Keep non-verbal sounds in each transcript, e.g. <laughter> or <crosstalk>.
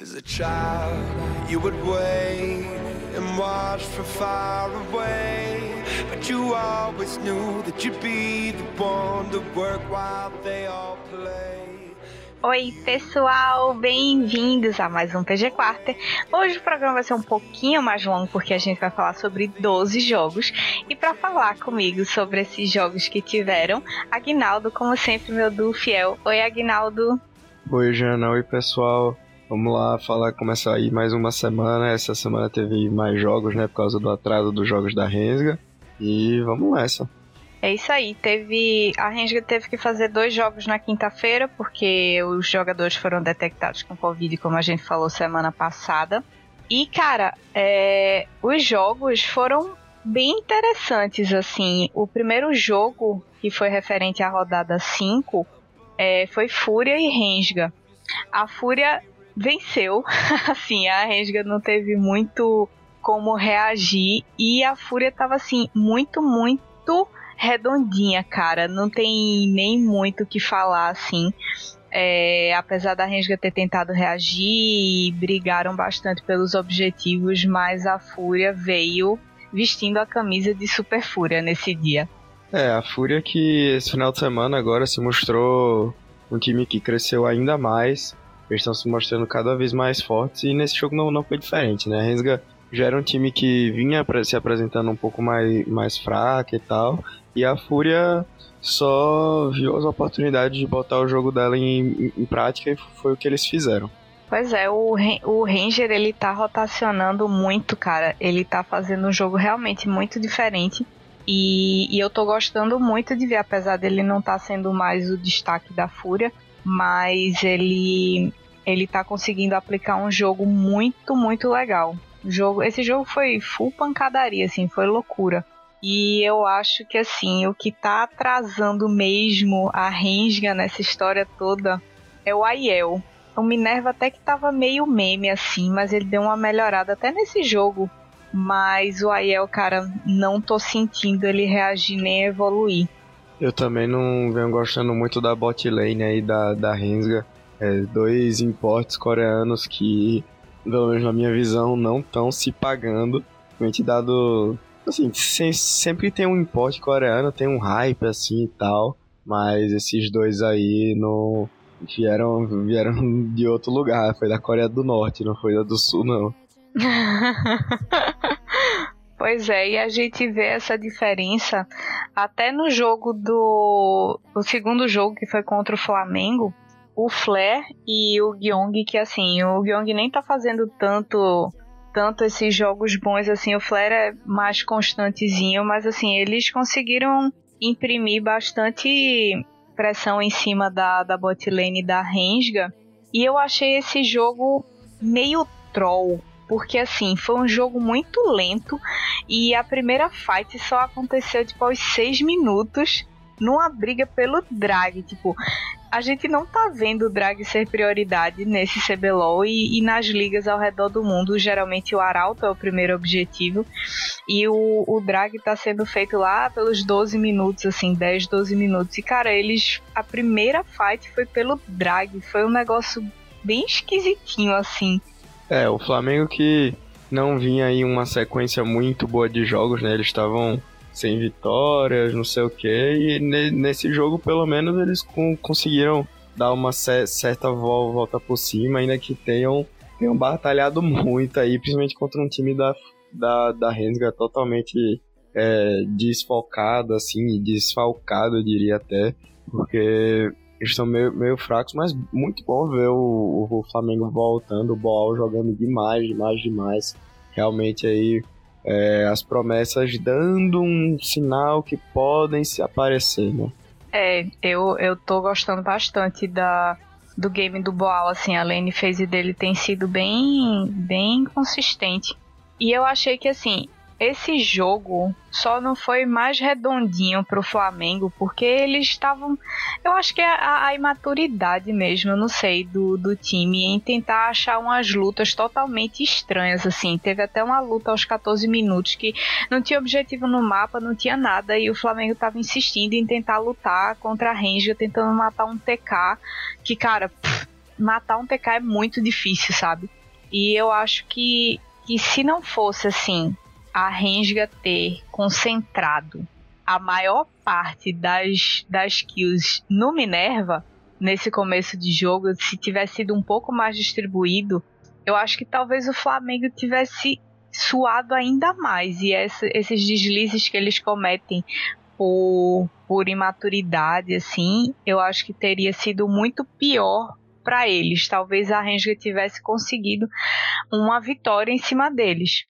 As a child, you would wait and watch from far away. But you always knew that you'd be the one to work while they all play. Oi, pessoal, bem-vindos a mais um PG Quarter. Hoje o programa vai ser um pouquinho mais longo porque a gente vai falar sobre 12 jogos. E para falar comigo sobre esses jogos que tiveram, Agnaldo, como sempre, meu duo fiel. Oi, Agnaldo. Oi, Jana. Oi, pessoal. Vamos lá falar, começar aí mais uma semana. Essa semana teve mais jogos, né? Por causa do atraso dos jogos da Rensga. E vamos nessa. É isso aí. Teve. A Rensga teve que fazer dois jogos na quinta-feira, porque os jogadores foram detectados com Covid, como a gente falou semana passada. E, cara, é, os jogos foram bem interessantes, assim. O primeiro jogo, que foi referente à rodada 5, é, foi Fúria e Rensga. A Fúria venceu. <laughs> assim, a Rensga não teve muito como reagir e a Fúria tava assim muito, muito redondinha, cara. Não tem nem muito o que falar assim. É, apesar da Rensga ter tentado reagir, brigaram bastante pelos objetivos, mas a Fúria veio vestindo a camisa de Super Fúria nesse dia. É, a Fúria que esse final de semana agora se mostrou um time que cresceu ainda mais eles estão se mostrando cada vez mais fortes e nesse jogo não, não foi diferente, né? A Rensga já era um time que vinha se apresentando um pouco mais, mais fraco e tal, e a Fúria só viu as oportunidades de botar o jogo dela em, em prática e foi o que eles fizeram. Pois é, o, o Ranger ele tá rotacionando muito, cara. Ele tá fazendo um jogo realmente muito diferente. E, e eu tô gostando muito de ver, apesar dele não estar tá sendo mais o destaque da Fúria, mas ele ele tá conseguindo aplicar um jogo muito, muito legal. Jogo, esse jogo foi full pancadaria, assim, foi loucura. E eu acho que assim, o que tá atrasando mesmo a Rensga nessa história toda é o Aiel. O Minerva até que tava meio meme assim, mas ele deu uma melhorada até nesse jogo. Mas o Aiel, cara, não tô sentindo ele reagir nem evoluir. Eu também não venho gostando muito da bot lane aí da, da Rensga. É, dois importes coreanos que, pelo menos na minha visão, não estão se pagando. Realmente dado. Assim, sempre tem um importe coreano, tem um hype assim e tal. Mas esses dois aí não vieram, vieram <laughs> de outro lugar. Foi da Coreia do Norte, não foi da do Sul, não. <laughs> Pois é, e a gente vê essa diferença até no jogo do. O segundo jogo que foi contra o Flamengo o Flair e o Gyeong, que assim, o Gyeong nem tá fazendo tanto tanto esses jogos bons assim, o Flair é mais constantezinho, mas assim, eles conseguiram imprimir bastante pressão em cima da, da botlane da Rensga, e eu achei esse jogo meio troll, porque assim, foi um jogo muito lento e a primeira fight só aconteceu tipo aos seis minutos numa briga pelo drag, tipo, a gente não tá vendo o drag ser prioridade nesse CBLOL e, e, nas ligas ao redor do mundo. Geralmente o Arauto é o primeiro objetivo e o, o drag tá sendo feito lá pelos 12 minutos, assim, 10, 12 minutos. E cara, eles. A primeira fight foi pelo drag, foi um negócio bem esquisitinho, assim. É, o Flamengo que não vinha aí uma sequência muito boa de jogos, né? Eles estavam sem vitórias, não sei o que. E nesse jogo, pelo menos, eles conseguiram dar uma certa volta por cima, ainda que tenham, tenham batalhado <laughs> muito aí, principalmente contra um time da, da, da Rensga totalmente é, desfocado, assim, desfalcado, eu diria até, porque eles estão meio, meio fracos, mas muito bom ver o, o Flamengo voltando, o Boal jogando demais, demais, demais. Realmente aí é, as promessas dando um sinal que podem se aparecer, né? É, eu, eu tô gostando bastante da, do game do Boal, assim, a lane phase dele tem sido bem, bem consistente. E eu achei que, assim, esse jogo só não foi mais redondinho pro Flamengo, porque eles estavam. Eu acho que é a, a imaturidade mesmo, eu não sei, do, do time em tentar achar umas lutas totalmente estranhas, assim. Teve até uma luta aos 14 minutos que não tinha objetivo no mapa, não tinha nada, e o Flamengo tava insistindo em tentar lutar contra a Ranger, tentando matar um TK, que, cara. Pff, matar um TK é muito difícil, sabe? E eu acho que, que se não fosse assim, a Rensga ter concentrado a maior parte das, das kills no Minerva, nesse começo de jogo, se tivesse sido um pouco mais distribuído, eu acho que talvez o Flamengo tivesse suado ainda mais. E essa, esses deslizes que eles cometem por, por imaturidade, assim, eu acho que teria sido muito pior para eles. Talvez a Ranger tivesse conseguido uma vitória em cima deles.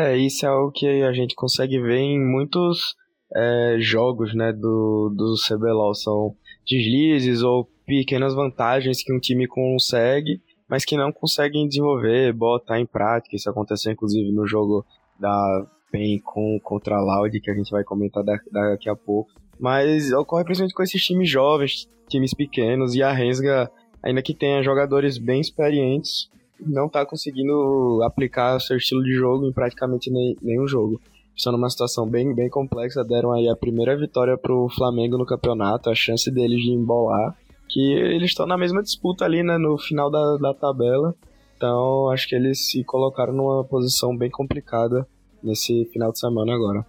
É, isso é algo que a gente consegue ver em muitos é, jogos né, do, do CBLOL. São deslizes ou pequenas vantagens que um time consegue, mas que não conseguem desenvolver, botar em prática. Isso aconteceu inclusive no jogo da PEN com, contra a Loud, que a gente vai comentar daqui a pouco. Mas ocorre principalmente com esses times jovens, times pequenos, e a Rensga, ainda que tenha jogadores bem experientes, não está conseguindo aplicar seu estilo de jogo em praticamente nem, nenhum jogo. Estão numa situação bem, bem complexa, deram aí a primeira vitória para o Flamengo no campeonato, a chance deles de embolar que eles estão na mesma disputa ali, né, no final da, da tabela. Então, acho que eles se colocaram numa posição bem complicada nesse final de semana agora.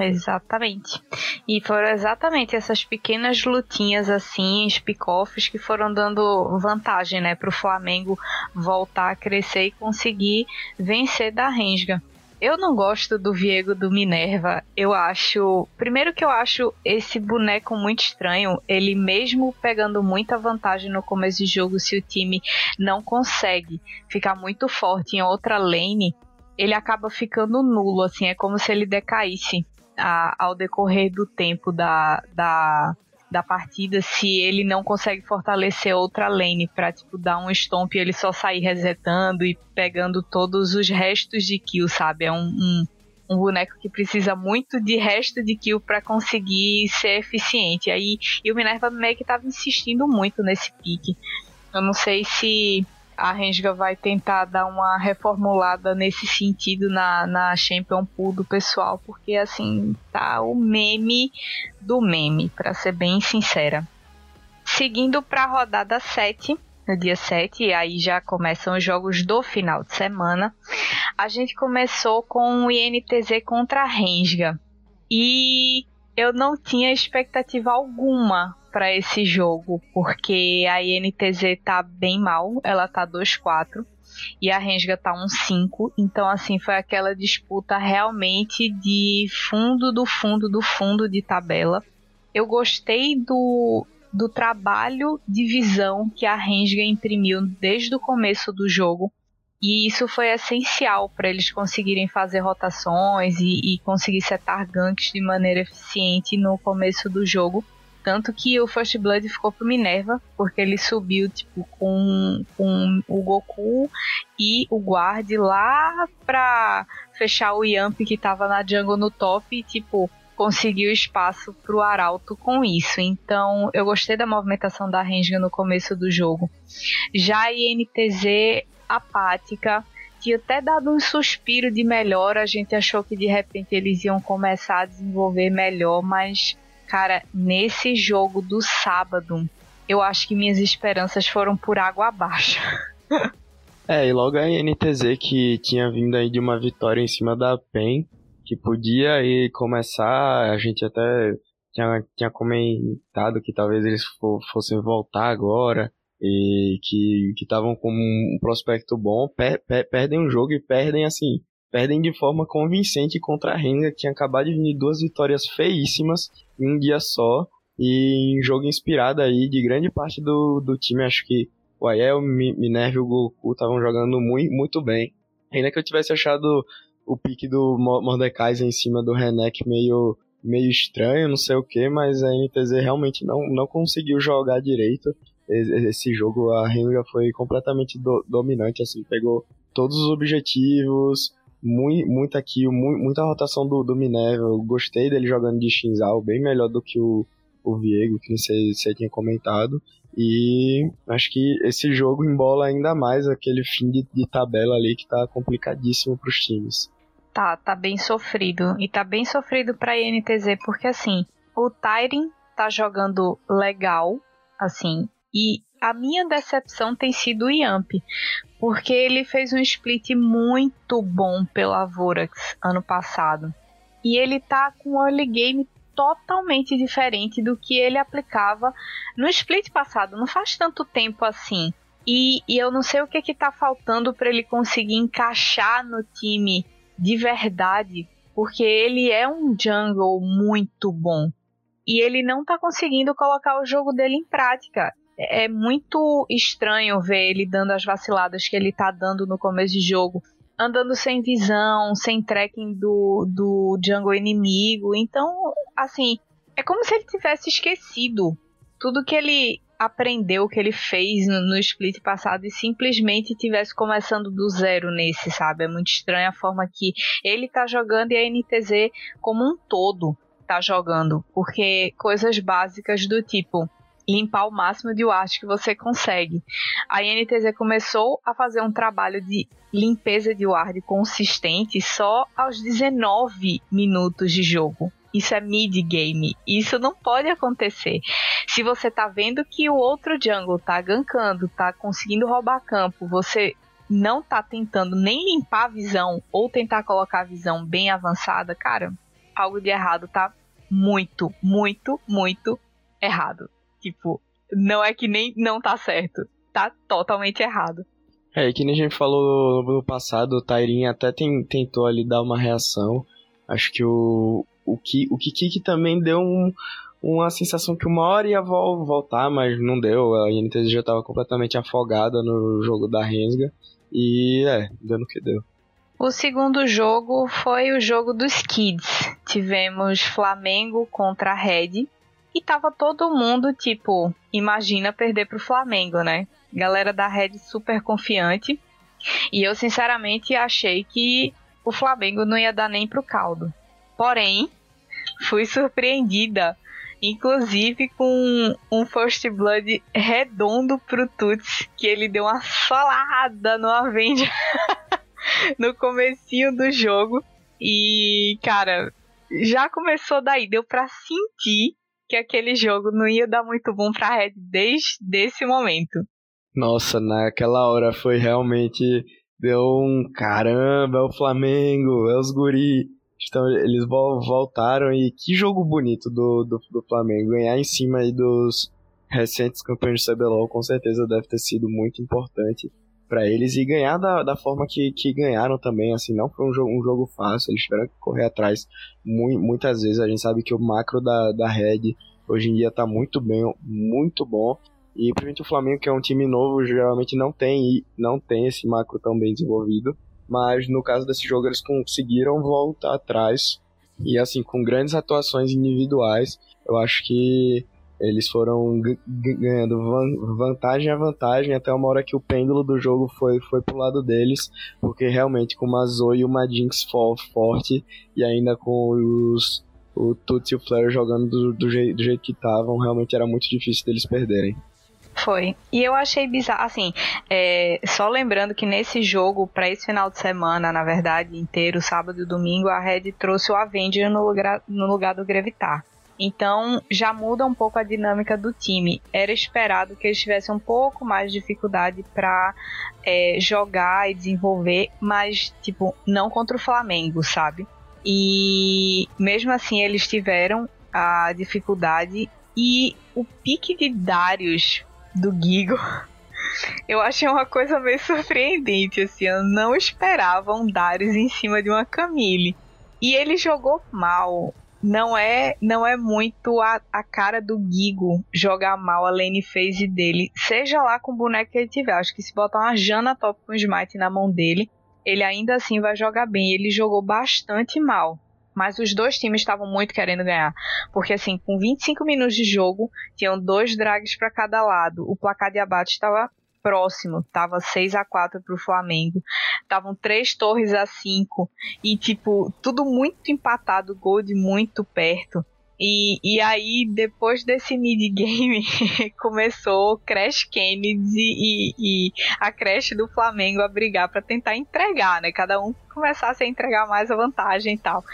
Exatamente. E foram exatamente essas pequenas lutinhas assim, pick-offs, que foram dando vantagem, né, para o Flamengo voltar a crescer e conseguir vencer da Rensga. Eu não gosto do Viego do Minerva. Eu acho. Primeiro que eu acho esse boneco muito estranho. Ele mesmo pegando muita vantagem no começo de jogo, se o time não consegue ficar muito forte em outra lane, ele acaba ficando nulo, assim, é como se ele decaísse a, ao decorrer do tempo da, da, da partida se ele não consegue fortalecer outra lane para tipo dar um stomp e ele só sair resetando e pegando todos os restos de kill, sabe? É um, um, um boneco que precisa muito de resto de kill para conseguir ser eficiente. Aí e o Minerva meio que tava insistindo muito nesse pique. Eu não sei se a Rensga vai tentar dar uma reformulada nesse sentido na, na Champion Pool do pessoal, porque assim, tá o meme do meme, para ser bem sincera. Seguindo para a rodada 7, no dia 7, e aí já começam os jogos do final de semana. A gente começou com o INTZ contra a Rensga. E eu não tinha expectativa alguma para esse jogo, porque a INTZ tá bem mal, ela tá 2-4 e a Rensga tá 1-5, então assim foi aquela disputa realmente de fundo do fundo do fundo de tabela. Eu gostei do, do trabalho de visão que a Rensga imprimiu desde o começo do jogo. E isso foi essencial para eles conseguirem fazer rotações e, e conseguir setar ganks de maneira eficiente no começo do jogo. Tanto que o First Blood ficou pro Minerva, porque ele subiu, tipo, com, com o Goku e o Guard lá pra fechar o Yamp que tava na jungle no top e, tipo, conseguiu espaço pro Arauto com isso. Então, eu gostei da movimentação da Renga no começo do jogo. Já a INTZ apática, tinha até dado um suspiro de melhora, a gente achou que de repente eles iam começar a desenvolver melhor, mas Cara, nesse jogo do sábado, eu acho que minhas esperanças foram por água abaixo. <laughs> é, e logo a NTZ que tinha vindo aí de uma vitória em cima da PEN, que podia aí começar, a gente até tinha, tinha comentado que talvez eles fossem voltar agora e que estavam com um prospecto bom, per, per, perdem um jogo e perdem assim, perdem de forma convincente contra a Renga, que tinha acabado de vir duas vitórias feíssimas em um dia só. E em jogo inspirado aí de grande parte do, do time, acho que o Aiel, Minerva e o Goku estavam jogando muito, muito bem. Ainda que eu tivesse achado o pique do Mordekaiser em cima do Renek meio, meio estranho, não sei o que, mas a NTZ realmente não, não conseguiu jogar direito. Esse jogo, a Renga foi completamente do, dominante, assim, pegou todos os objetivos, muito, muita kill, muita rotação do, do Minerva. Eu gostei dele jogando de Shinzal, bem melhor do que o, o Viego, que você tinha comentado. E acho que esse jogo embola ainda mais aquele fim de, de tabela ali que tá complicadíssimo pros times. Tá, tá bem sofrido. E tá bem sofrido pra INTZ, porque assim, o Tyrin tá jogando legal, assim, e a minha decepção tem sido o Yamp, porque ele fez um split muito bom pela Vorax ano passado. E ele tá com um early game totalmente diferente do que ele aplicava no split passado. Não faz tanto tempo assim. E, e eu não sei o que que tá faltando para ele conseguir encaixar no time de verdade, porque ele é um jungle muito bom. E ele não tá conseguindo colocar o jogo dele em prática é muito estranho ver ele dando as vaciladas que ele tá dando no começo de jogo. Andando sem visão, sem tracking do, do jungle inimigo. Então, assim, é como se ele tivesse esquecido tudo que ele aprendeu, que ele fez no, no split passado e simplesmente tivesse começando do zero nesse, sabe? É muito estranho a forma que ele tá jogando e a NTZ como um todo tá jogando. Porque coisas básicas do tipo limpar o máximo de ward que você consegue. A INTZ começou a fazer um trabalho de limpeza de ward consistente só aos 19 minutos de jogo. Isso é mid-game. Isso não pode acontecer. Se você tá vendo que o outro jungle tá gankando, tá conseguindo roubar campo, você não tá tentando nem limpar a visão ou tentar colocar a visão bem avançada, cara, algo de errado tá muito, muito, muito errado. Tipo, não é que nem não tá certo. Tá totalmente errado. É, que nem a gente falou no passado, o Tairin até tem, tentou ali dar uma reação. Acho que o, o, Ki, o Kiki também deu um, uma sensação que uma hora ia voltar, mas não deu. A INTZ já estava completamente afogada no jogo da Rensga. E é, deu no que deu. O segundo jogo foi o jogo dos Kids. Tivemos Flamengo contra a Red. E tava todo mundo, tipo, imagina perder pro Flamengo, né? Galera da Red super confiante. E eu, sinceramente, achei que o Flamengo não ia dar nem pro caldo. Porém, fui surpreendida, inclusive com um First Blood redondo pro Tuts, que ele deu uma solada no Avenger <laughs> no comecinho do jogo. E, cara, já começou daí, deu pra sentir que aquele jogo não ia dar muito bom pra Red desde esse momento. Nossa, naquela hora foi realmente. Deu um caramba, é o Flamengo, é os guri. Então eles voltaram e que jogo bonito do, do, do Flamengo. Ganhar em cima aí dos recentes campeões de CBLOL com certeza deve ter sido muito importante para eles e ganhar da, da forma que, que ganharam também, assim, não foi um jogo, um jogo fácil, eles tiveram que correr atrás mu muitas vezes, a gente sabe que o macro da, da Red hoje em dia tá muito bem, muito bom, e principalmente o Flamengo, que é um time novo, geralmente não tem, não tem esse macro tão bem desenvolvido, mas no caso desse jogo eles conseguiram voltar atrás, e assim, com grandes atuações individuais, eu acho que eles foram ganhando vantagem a vantagem até uma hora que o pêndulo do jogo foi, foi pro lado deles, porque realmente com uma Zoe e uma Jinx forte e ainda com os o Tuts e o Flare jogando do, do, jeito, do jeito que estavam, realmente era muito difícil deles perderem. Foi. E eu achei bizarro, assim, é, só lembrando que nesse jogo, para esse final de semana, na verdade, inteiro, sábado e domingo, a Red trouxe o Avenger no lugar, no lugar do Grevitar. Então já muda um pouco a dinâmica do time. Era esperado que eles tivessem um pouco mais de dificuldade para é, jogar e desenvolver, mas tipo não contra o Flamengo, sabe? E mesmo assim eles tiveram a dificuldade e o pique de Darius do Gigo <laughs> eu achei uma coisa meio surpreendente, assim, eu não esperava um Darius em cima de uma Camille. E ele jogou mal não é não é muito a, a cara do Gigo jogar mal a lane phase dele, seja lá com o boneco que ele tiver. Acho que se botar uma Jana top com smite na mão dele, ele ainda assim vai jogar bem. Ele jogou bastante mal. Mas os dois times estavam muito querendo ganhar. Porque, assim, com 25 minutos de jogo, tinham dois drags para cada lado. O placar de abate estava próximo, tava 6 a 4 pro Flamengo. Estavam três torres a 5 e tipo, tudo muito empatado, gol de muito perto. E, e aí, depois desse mid-game, <laughs> começou Crash Kennedy e, e, a Crash do Flamengo a brigar para tentar entregar, né? Cada um começasse a entregar mais a vantagem e tal.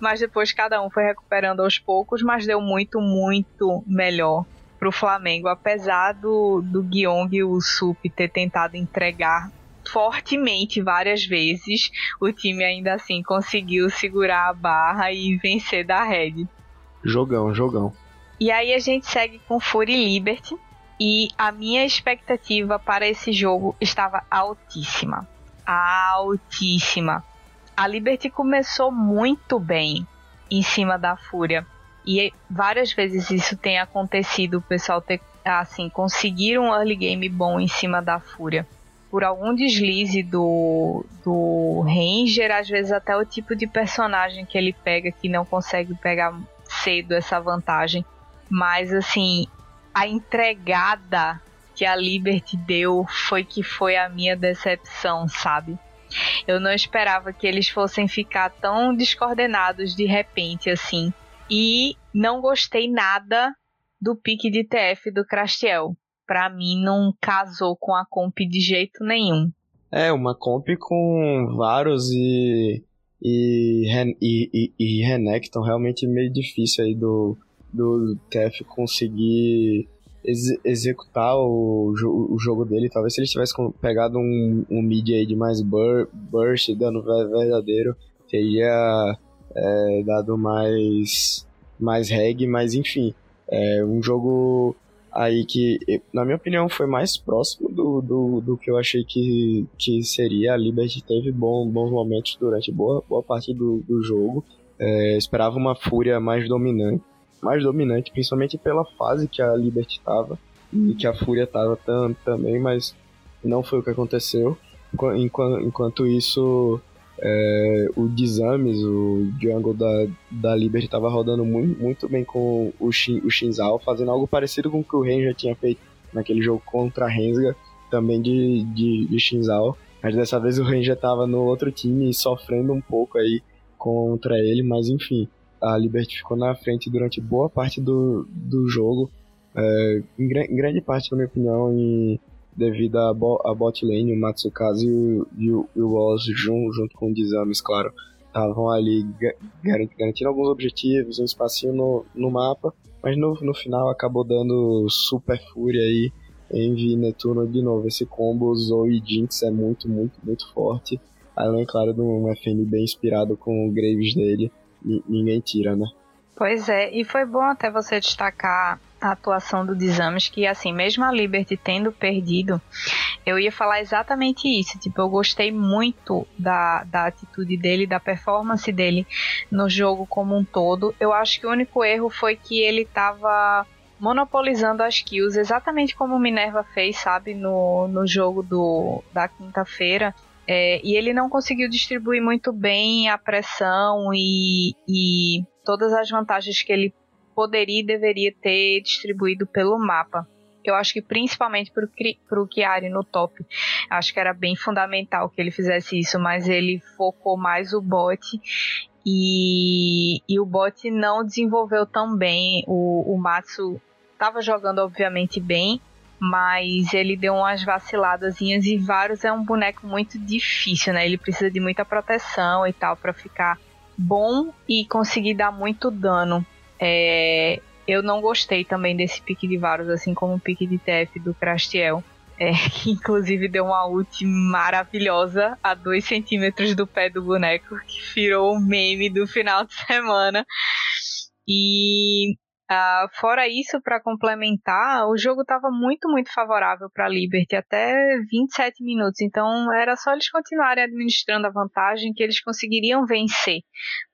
Mas depois cada um foi recuperando aos poucos, mas deu muito, muito melhor pro Flamengo, apesar do, do Guiong e o Sup ter tentado entregar fortemente várias vezes, o time ainda assim conseguiu segurar a barra e vencer da Red. Jogão, jogão. E aí a gente segue com Fury Liberty. E a minha expectativa para esse jogo estava altíssima. Altíssima. A Liberty começou muito bem em cima da Fúria. E várias vezes isso tem acontecido, o pessoal ter assim, conseguir um early game bom em cima da Fúria. Por algum deslize do, do Ranger, às vezes até o tipo de personagem que ele pega que não consegue pegar cedo essa vantagem. Mas assim, a entregada que a Liberty deu foi que foi a minha decepção, sabe? Eu não esperava que eles fossem ficar tão descoordenados de repente assim. E não gostei nada do pique de TF do Crastiel. Pra mim não casou com a comp de jeito nenhum. É, uma comp com Varus e e, e, e, e Renekton realmente meio difícil aí do, do TF conseguir ex executar o, o jogo dele. Talvez se ele tivesse pegado um, um mid aí de mais bur burst, dano verdadeiro, teria é, dado mais, mais reg, mas enfim. É um jogo aí que, na minha opinião, foi mais próximo do, do, do que eu achei que, que seria. A Liberty teve bom, bons momentos durante boa, boa parte do, do jogo. É, esperava uma fúria mais dominante mais dominante, principalmente pela fase que a Liberty estava e que a Fúria estava tam, também, mas não foi o que aconteceu. Enquanto, enquanto isso, é, o Dizames, o jungle da, da Liberty, estava rodando muito, muito bem com o, Shin, o Shinzal, fazendo algo parecido com o que o Ren já tinha feito naquele jogo contra a Rensga, também de, de, de Shinzal. Mas dessa vez o Ren já estava no outro time sofrendo um pouco aí contra ele, mas enfim a Liberty ficou na frente durante boa parte do, do jogo, é, em, em, grande parte, na minha opinião, em, devido a, bo, a bot lane, o Matsukaze e o, e o, e o junto, junto com o Dizames, claro, estavam ali garantindo alguns objetivos, um espacinho no, no mapa, mas no, no final acabou dando super fúria aí, Envy Netuno de novo. Esse combo Zoe Jinx é muito, muito, muito forte. Além, claro, de um FN bem inspirado com o Graves dele ninguém tira, né? Pois é, e foi bom até você destacar a atuação do Desames, que assim, mesmo a Liberty tendo perdido, eu ia falar exatamente isso. Tipo, eu gostei muito da, da atitude dele, da performance dele no jogo como um todo. Eu acho que o único erro foi que ele tava monopolizando as kills, exatamente como Minerva fez, sabe, no, no jogo do, da quinta-feira. É, e ele não conseguiu distribuir muito bem a pressão e, e todas as vantagens que ele poderia e deveria ter distribuído pelo mapa. Eu acho que principalmente para o Chiari no top, acho que era bem fundamental que ele fizesse isso, mas ele focou mais o bot e, e o bot não desenvolveu tão bem. O, o Matsu estava jogando obviamente bem, mas ele deu umas vaciladazinhas e Varus é um boneco muito difícil, né? Ele precisa de muita proteção e tal para ficar bom e conseguir dar muito dano. É, eu não gostei também desse pique de Varus, assim como o pique de TF do Crastiel. É, <laughs> que inclusive deu uma ult maravilhosa a 2 centímetros do pé do boneco, que virou o meme do final de semana. E Uh, fora isso, para complementar, o jogo estava muito, muito favorável para a Liberty até 27 minutos. Então era só eles continuarem administrando a vantagem que eles conseguiriam vencer.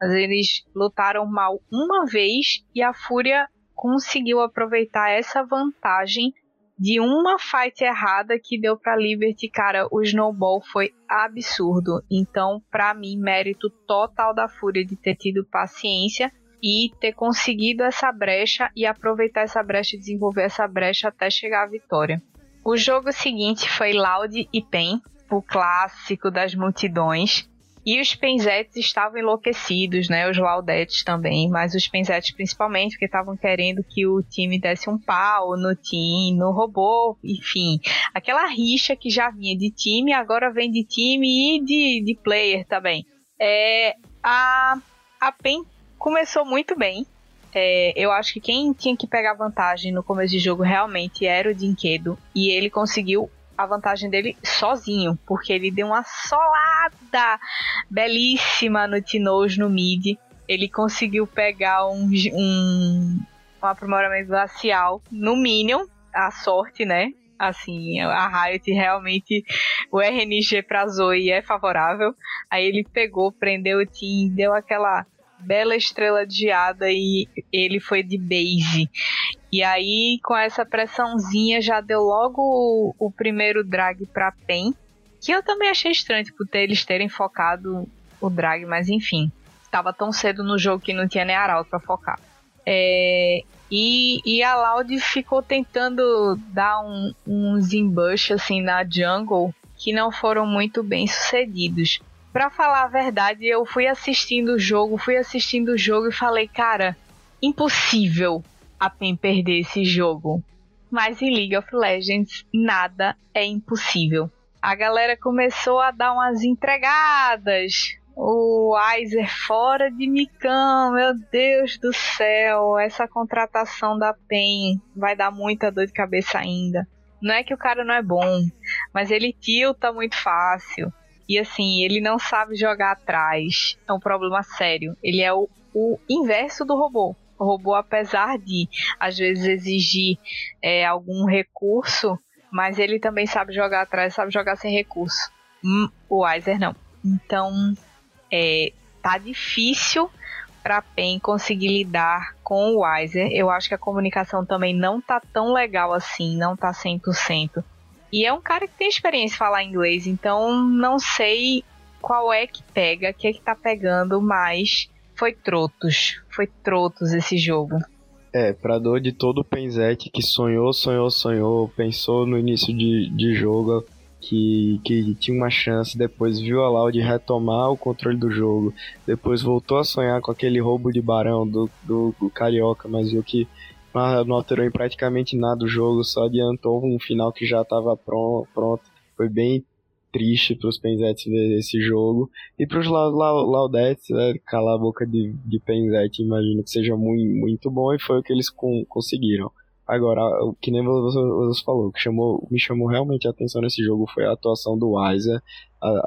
Mas eles lutaram mal uma vez e a Fúria conseguiu aproveitar essa vantagem de uma fight errada que deu para Liberty, cara, o snowball foi absurdo. Então, para mim, mérito total da Fúria de ter tido paciência e ter conseguido essa brecha e aproveitar essa brecha e desenvolver essa brecha até chegar à vitória. O jogo seguinte foi Loud e Pen, o clássico das multidões. E os Penzetes estavam enlouquecidos, né? Os Laudettes também, mas os Penzetes principalmente, porque estavam querendo que o time desse um pau no time, no robô, enfim. Aquela rixa que já vinha de time, agora vem de time e de, de player também. É, a, a PEN começou muito bem. É, eu acho que quem tinha que pegar vantagem no começo de jogo realmente era o Dinquedo. E ele conseguiu a vantagem dele sozinho, porque ele deu uma solada belíssima no Tinoz no mid. Ele conseguiu pegar um, um, um aprimoramento glacial no Minion, a sorte, né? Assim, a Riot realmente, o RNG pra Zoe é favorável. Aí ele pegou, prendeu o Team, deu aquela bela estrela de geada e ele foi de base. E aí, com essa pressãozinha, já deu logo o, o primeiro drag pra PEN. Que eu também achei estranho, tipo, ter, eles terem focado o drag, mas enfim. Tava tão cedo no jogo que não tinha nem Arauto pra focar. É, e, e a Loud ficou tentando dar um, uns embush assim na jungle que não foram muito bem sucedidos. Pra falar a verdade, eu fui assistindo o jogo, fui assistindo o jogo e falei, cara, impossível a PEN perder esse jogo. Mas em League of Legends, nada é impossível. A galera começou a dar umas entregadas. O Weiser fora de micão, meu Deus do céu. Essa contratação da PEN vai dar muita dor de cabeça ainda. Não é que o cara não é bom, mas ele tilta muito fácil. E assim, ele não sabe jogar atrás. É um problema sério. Ele é o, o inverso do robô. O robô, apesar de às vezes exigir é, algum recurso, mas ele também sabe jogar atrás, sabe jogar sem recurso. Hum, o Weiser não. Então, é, tá difícil para PEN conseguir lidar com o Weiser. Eu acho que a comunicação também não tá tão legal assim, não tá 100%. E é um cara que tem experiência em falar inglês, então não sei qual é que pega, o que é que tá pegando, mas foi trotos. Foi trotos esse jogo. É, pra dor de todo o Penzete que sonhou, sonhou, sonhou, pensou no início de, de jogo que, que tinha uma chance, depois viu a Loud retomar o controle do jogo, depois voltou a sonhar com aquele roubo de barão do, do, do Carioca, mas viu que não alterou em praticamente nada o jogo, só adiantou um final que já estava pronto. Foi bem triste para os Penzetes ver esse jogo. E para os Laudettes, né, calar a boca de, de Penzete, imagino que seja muito, muito bom e foi o que eles com, conseguiram. Agora, o que nem você, você falou, que chamou, me chamou realmente a atenção nesse jogo foi a atuação do Weiser.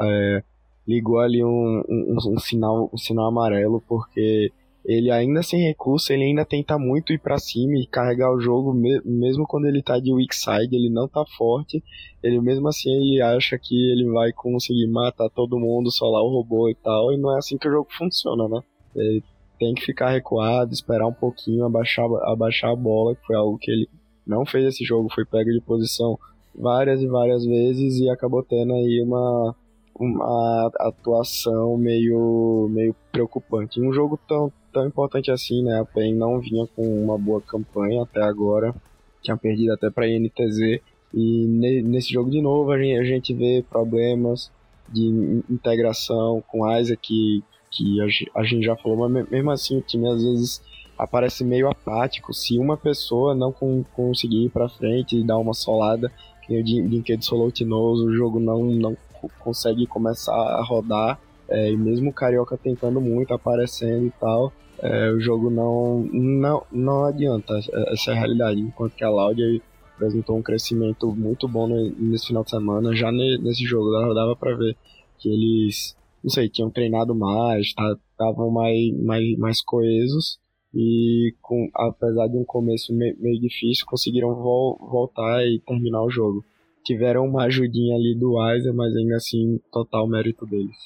É, ligou ali um, um, um, sinal, um sinal amarelo, porque ele ainda sem recurso, ele ainda tenta muito ir para cima e carregar o jogo, mesmo quando ele tá de weak side, ele não tá forte, ele mesmo assim ele acha que ele vai conseguir matar todo mundo, solar o robô e tal, e não é assim que o jogo funciona, né? Ele tem que ficar recuado, esperar um pouquinho, abaixar, abaixar a bola, que foi algo que ele não fez esse jogo, foi pego de posição várias e várias vezes e acabou tendo aí uma uma atuação meio, meio preocupante. Um jogo tão, tão importante assim, né? A PEN não vinha com uma boa campanha até agora, tinha perdido até para a INTZ. E nesse jogo de novo a gente, vê problemas de integração com Isaac, que, que a, gente já falou, mas mesmo assim o time às vezes aparece meio apático. Se uma pessoa não conseguir ir para frente e dar uma solada, que o Dinquedo solou o jogo não, não consegue começar a rodar. É, e mesmo o Carioca tentando muito, aparecendo e tal, é, o jogo não, não, não adianta. Essa é a realidade. Enquanto que a Loud apresentou um crescimento muito bom nesse final de semana, já nesse jogo dava para ver que eles, não sei, tinham treinado mais, estavam mais, mais, mais coesos e com, apesar de um começo meio, difícil, conseguiram vol voltar e terminar o jogo tiveram uma ajudinha ali do Weiser, mas ainda assim, total mérito deles.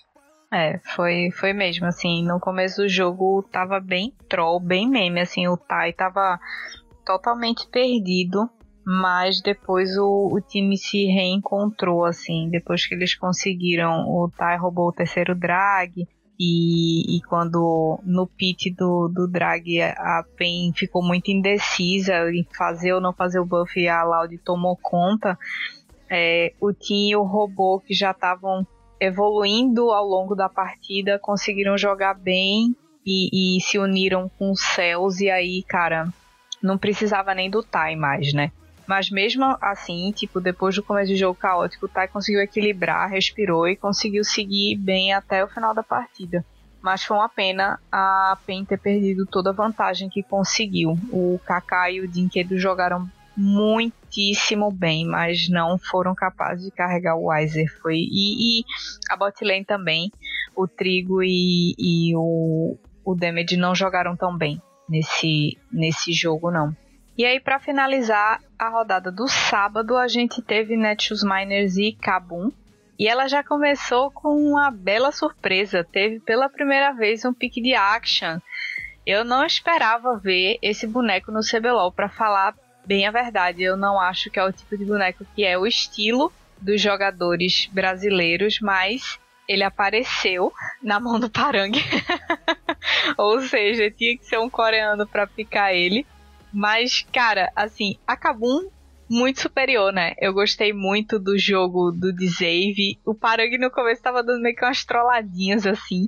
É, foi, foi mesmo, assim, no começo do jogo tava bem troll, bem meme, assim, o Tai tava totalmente perdido, mas depois o, o time se reencontrou, assim, depois que eles conseguiram, o Tai roubou o terceiro drag, e, e, quando no pit do, do drag a PEN ficou muito indecisa em fazer ou não fazer o buff e a Loud tomou conta, é, o Tim e o robô que já estavam evoluindo ao longo da partida conseguiram jogar bem e, e, se uniram com os céus e aí, cara, não precisava nem do Tai mais, né? Mas mesmo assim, tipo, depois do começo do jogo caótico, o Tai conseguiu equilibrar, respirou e conseguiu seguir bem até o final da partida. Mas foi uma pena a PEN ter perdido toda a vantagem que conseguiu. O Kaká e o Dinquedo jogaram muitíssimo bem, mas não foram capazes de carregar o Weiser. Foi, e, e a botlane também. O Trigo e, e o, o Damage não jogaram tão bem nesse, nesse jogo, não. E aí, para finalizar a rodada do sábado, a gente teve Netshoes Miners e Kabum. E ela já começou com uma bela surpresa. Teve pela primeira vez um pique de action. Eu não esperava ver esse boneco no CBLOL, para falar bem a verdade. Eu não acho que é o tipo de boneco que é o estilo dos jogadores brasileiros, mas ele apareceu na mão do Parang. <laughs> Ou seja, tinha que ser um coreano para picar ele. Mas, cara, assim, a Kabum muito superior, né? Eu gostei muito do jogo do Dzave. O Parang no começo tava dando meio que umas trolladinhas assim,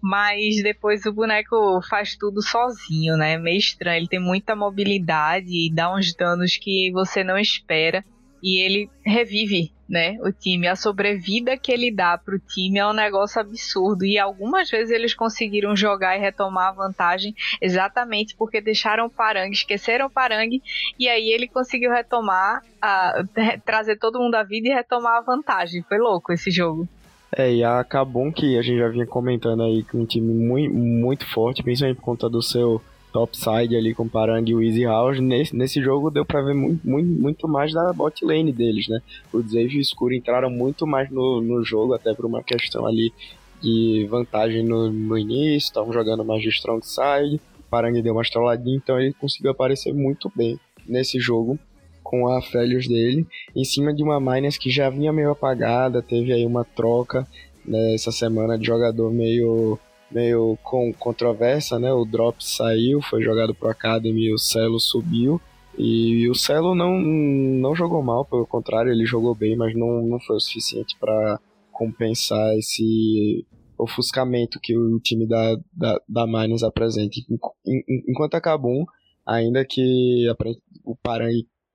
mas depois o boneco faz tudo sozinho, né? Meio estranho. Ele tem muita mobilidade e dá uns danos que você não espera e ele revive, né, o time. A sobrevida que ele dá pro time é um negócio absurdo e algumas vezes eles conseguiram jogar e retomar a vantagem exatamente porque deixaram o Parang, esqueceram o Parang e aí ele conseguiu retomar, a, trazer todo mundo à vida e retomar a vantagem. Foi louco esse jogo. É, e a que a gente já vinha comentando aí com um time muito, muito forte, principalmente por conta do seu topside ali com Parang e o Easy House, nesse, nesse jogo deu pra ver muito, muito, muito mais da bot lane deles, né? O Zave e o Escuro entraram muito mais no, no jogo, até por uma questão ali de vantagem no, no início, estavam jogando mais de strong side, Parang deu uma trolladinha, então ele conseguiu aparecer muito bem nesse jogo com a Felios dele, em cima de uma Miners que já vinha meio apagada, teve aí uma troca né, semana de jogador meio meio com controvérsia, né? O Drop saiu, foi jogado pro Academy o Celo subiu. E o Celo não, não jogou mal, pelo contrário, ele jogou bem, mas não, não foi o suficiente para compensar esse ofuscamento que o time da, da, da Miners apresenta. Enquanto a ainda que o Parang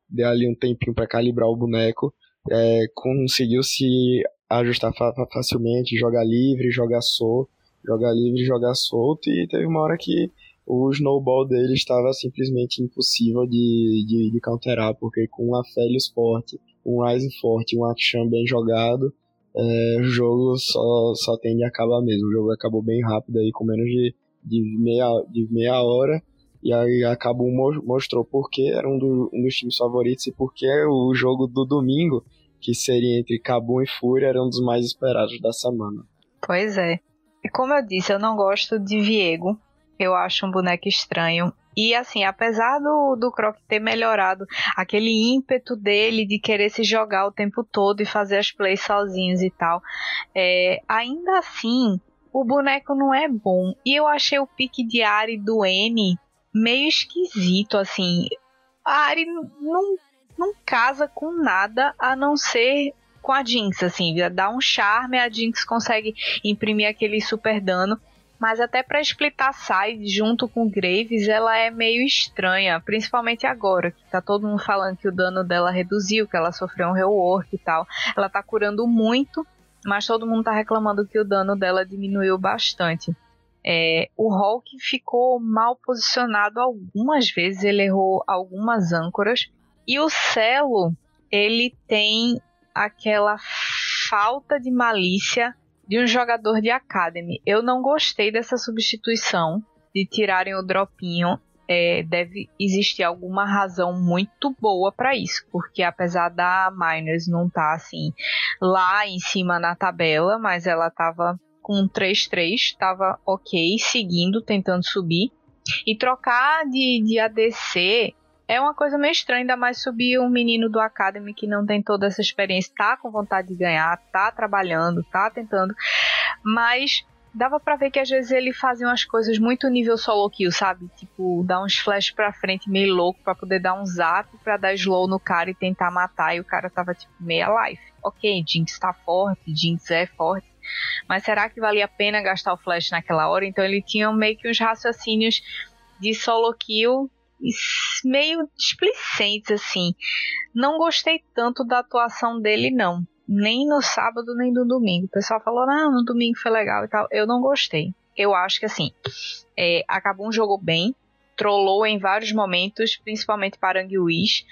deu ali um tempinho para calibrar o boneco, é, conseguiu se ajustar facilmente, jogar livre, jogar solto jogar livre, jogar solto, e teve uma hora que o snowball dele estava simplesmente impossível de, de, de counterar, porque com um Aphelios forte, um Rise forte, um Action bem jogado, é, o jogo só, só tende a acabar mesmo. O jogo acabou bem rápido aí, com menos de, de, meia, de meia hora, e aí acabou mostrou porque era um, do, um dos times favoritos e porque o jogo do domingo, que seria entre Cabum e Fúria, era um dos mais esperados da semana. Pois é. Como eu disse, eu não gosto de Viego. Eu acho um boneco estranho. E assim, apesar do, do Croc ter melhorado aquele ímpeto dele de querer se jogar o tempo todo e fazer as plays sozinhos e tal, é, ainda assim, o boneco não é bom. E eu achei o pique de Ari do N meio esquisito, assim. A Ari não, não casa com nada a não ser com a Jinx, assim, dá um charme, a Jinx consegue imprimir aquele super dano. Mas até para splitar side junto com Graves, ela é meio estranha, principalmente agora, que tá todo mundo falando que o dano dela reduziu, que ela sofreu um rework e tal. Ela tá curando muito, mas todo mundo tá reclamando que o dano dela diminuiu bastante. É, o Hulk ficou mal posicionado algumas vezes, ele errou algumas âncoras. E o Celo, ele tem aquela falta de malícia de um jogador de academy. Eu não gostei dessa substituição de tirarem o dropinho. É, deve existir alguma razão muito boa para isso, porque apesar da Miners não estar tá, assim lá em cima na tabela, mas ela estava com 3-3, estava ok, seguindo, tentando subir. E trocar de, de ADC é uma coisa meio estranha, ainda mais subir um menino do Academy que não tem toda essa experiência, tá com vontade de ganhar, tá trabalhando, tá tentando, mas dava para ver que às vezes ele fazia umas coisas muito nível solo kill, sabe? Tipo, dar uns flash pra frente meio louco para poder dar um zap para dar slow no cara e tentar matar e o cara tava tipo meia life. OK, Jinx tá forte, Jinx é forte, mas será que valia a pena gastar o flash naquela hora? Então ele tinha meio que uns raciocínios de solo kill meio displicentes, assim. Não gostei tanto da atuação dele, não. Nem no sábado, nem no domingo. O pessoal falou, não, no domingo foi legal e tal. Eu não gostei. eu acho que assim, é, acabou um jogo bem, trollou em vários momentos, principalmente para Anguiz,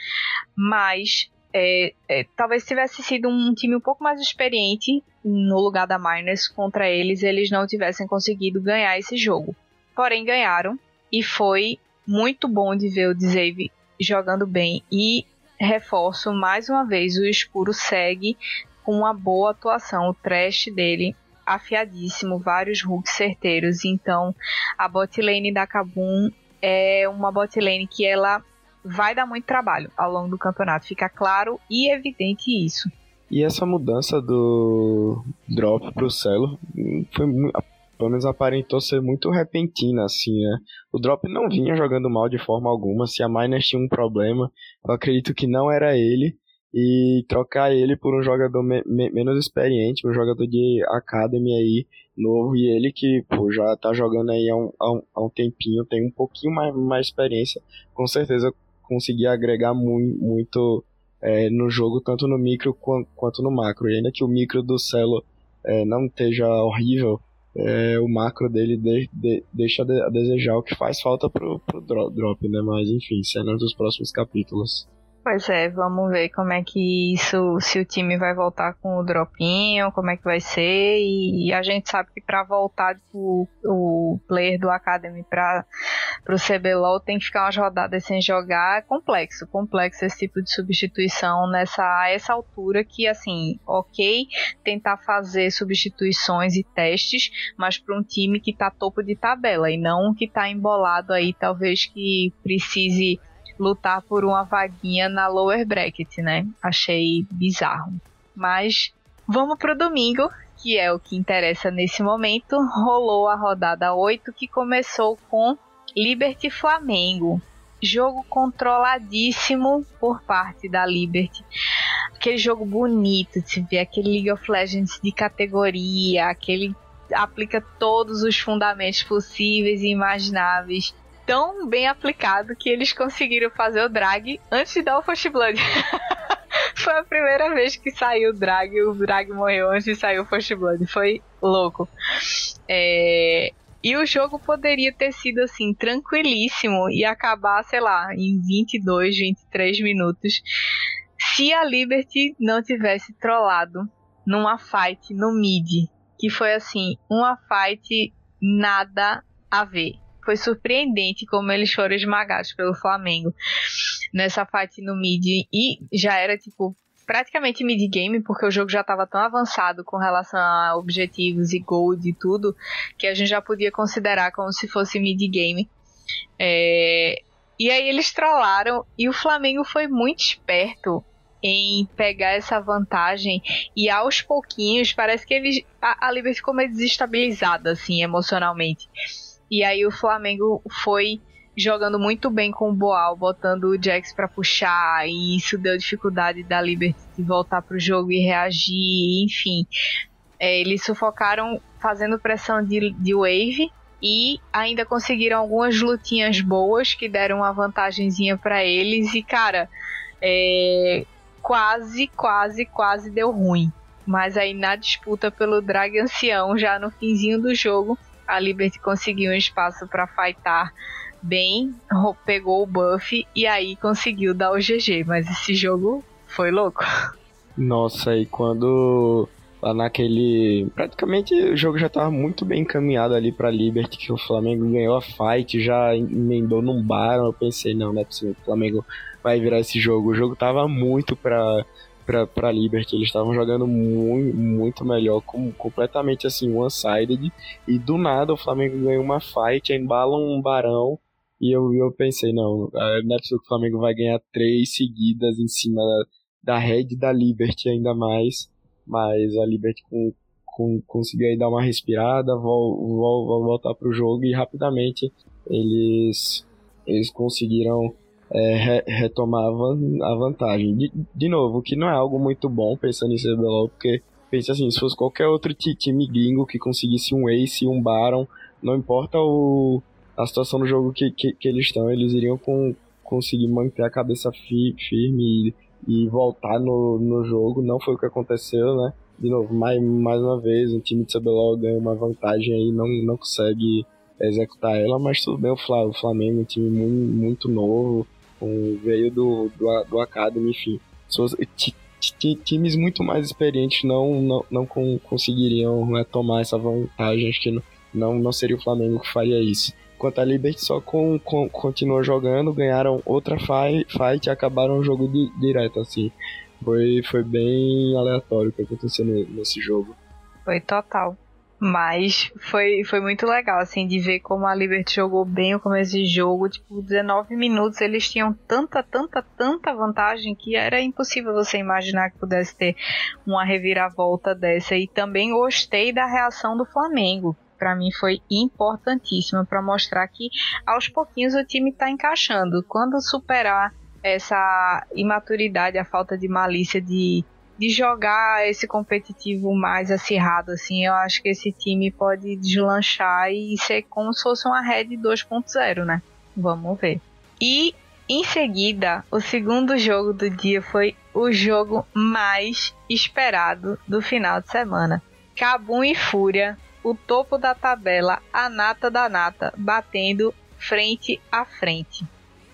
mas é, é, talvez tivesse sido um time um pouco mais experiente no lugar da Miners contra eles, eles não tivessem conseguido ganhar esse jogo. Porém, ganharam e foi muito bom de ver o Dzave jogando bem e reforço mais uma vez o escuro segue com uma boa atuação, o trash dele afiadíssimo, vários hooks certeiros. Então, a bot lane da Kabum é uma bot lane que ela vai dar muito trabalho ao longo do campeonato, fica claro e evidente isso. E essa mudança do drop pro Celo foi pelo menos aparentou ser muito repentina, assim, né? O Drop não vinha jogando mal de forma alguma. Se a Miners tinha um problema, eu acredito que não era ele. E trocar ele por um jogador me me menos experiente, um jogador de Academy aí, novo, e ele que pô, já tá jogando aí há um, há um, há um tempinho, tem um pouquinho mais, mais experiência, com certeza conseguia agregar muito, muito é, no jogo, tanto no micro quanto no macro. E ainda que o micro do Celo é, não esteja horrível, é, o macro dele de, de, deixa a desejar, o que faz falta pro, pro drop, né? Mas enfim, cenas dos próximos capítulos. Pois é, vamos ver como é que isso, se o time vai voltar com o dropinho, como é que vai ser. E, a gente sabe que para voltar o, o player do Academy para o CBLOL tem que ficar umas rodadas sem jogar. É complexo, complexo esse tipo de substituição nessa a essa altura que assim, ok, tentar fazer substituições e testes, mas para um time que tá topo de tabela e não que tá embolado aí, talvez que precise lutar por uma vaguinha na lower bracket, né? Achei bizarro. Mas vamos pro domingo, que é o que interessa nesse momento. Rolou a rodada 8 que começou com Liberty Flamengo. Jogo controladíssimo por parte da Liberty. Aquele jogo bonito de se ver, aquele League of Legends de categoria, aquele aplica todos os fundamentos possíveis e imagináveis tão bem aplicado que eles conseguiram fazer o drag antes de dar o First Blood. <laughs> Foi a primeira vez que saiu o drag, o drag morreu antes de sair o First Blood. Foi louco. É... E o jogo poderia ter sido assim, tranquilíssimo e acabar, sei lá, em 22, 23 minutos. Se a Liberty não tivesse trollado numa fight no mid, que foi assim, uma fight nada a ver foi surpreendente como eles foram esmagados pelo Flamengo nessa fight no mid e já era tipo praticamente mid game porque o jogo já estava tão avançado com relação a objetivos e gold e tudo que a gente já podia considerar como se fosse mid game. É... E aí eles trollaram e o Flamengo foi muito esperto em pegar essa vantagem e aos pouquinhos parece que eles a, a Liberty ficou meio desestabilizada assim emocionalmente. E aí o Flamengo foi jogando muito bem com o Boal, botando o Jax para puxar, e isso deu dificuldade da Liberty de voltar pro jogo e reagir, enfim. É, eles sufocaram fazendo pressão de, de wave e ainda conseguiram algumas lutinhas boas que deram uma vantagenzinha para eles e cara, é, quase, quase, quase deu ruim. Mas aí na disputa pelo Drag Ancião, já no finzinho do jogo, a Liberty conseguiu um espaço para fightar bem, pegou o buff e aí conseguiu dar o GG. Mas esse jogo foi louco. Nossa, e quando lá naquele. Praticamente o jogo já estava muito bem encaminhado ali pra Liberty, que o Flamengo ganhou a fight, já emendou num bar. Eu pensei, não, não é possível, o Flamengo vai virar esse jogo. O jogo tava muito pra, pra, pra Liberty. Eles estavam jogando muito, muito melhor, com, completamente assim, one-sided. E do nada o Flamengo ganha uma fight, embala um barão. E eu, eu pensei, não, não é possível que o Flamengo vai ganhar três seguidas em cima da, da Red da Liberty ainda mais. Mas a Liberty com, com, conseguiu aí dar uma respirada, vol, vol, vol, voltar pro jogo e rapidamente eles, eles conseguiram é, re retomar a vantagem. De, de novo, que não é algo muito bom pensando em CBLOL, porque pense assim, se fosse qualquer outro time gringo que conseguisse um Ace um Baron, não importa o, a situação do jogo que, que, que eles estão, eles iriam com, conseguir manter a cabeça fi, firme e, e, voltar no, no jogo. Não foi o que aconteceu, né? de novo, mais, mais uma vez, o time de CBLOL ganha uma vantagem aí, não, não consegue executar ela, mas tudo bem, o Flamengo é um time muito, muito novo, um, veio do, do, do Academy, enfim. Times muito mais experientes não, não, não conseguiriam né, tomar essa vantagem, acho que não, não seria o Flamengo que faria isso. Quanto a Liberty só com, com, continuou jogando, ganharam outra fight, fight e acabaram o jogo de, direto, assim. Foi, foi bem aleatório o que aconteceu nesse jogo. Foi total. Mas foi, foi muito legal, assim, de ver como a Liberty jogou bem o começo de jogo. Tipo, 19 minutos eles tinham tanta, tanta, tanta vantagem que era impossível você imaginar que pudesse ter uma reviravolta dessa. E também gostei da reação do Flamengo. Para mim foi importantíssima para mostrar que aos pouquinhos o time está encaixando. Quando superar essa imaturidade, a falta de malícia de de jogar esse competitivo mais acirrado, assim, eu acho que esse time pode deslanchar e ser como se fosse uma Red 2.0, né? Vamos ver. E em seguida, o segundo jogo do dia foi o jogo mais esperado do final de semana. Cabum e Fúria, o topo da tabela, a nata da nata, batendo frente a frente.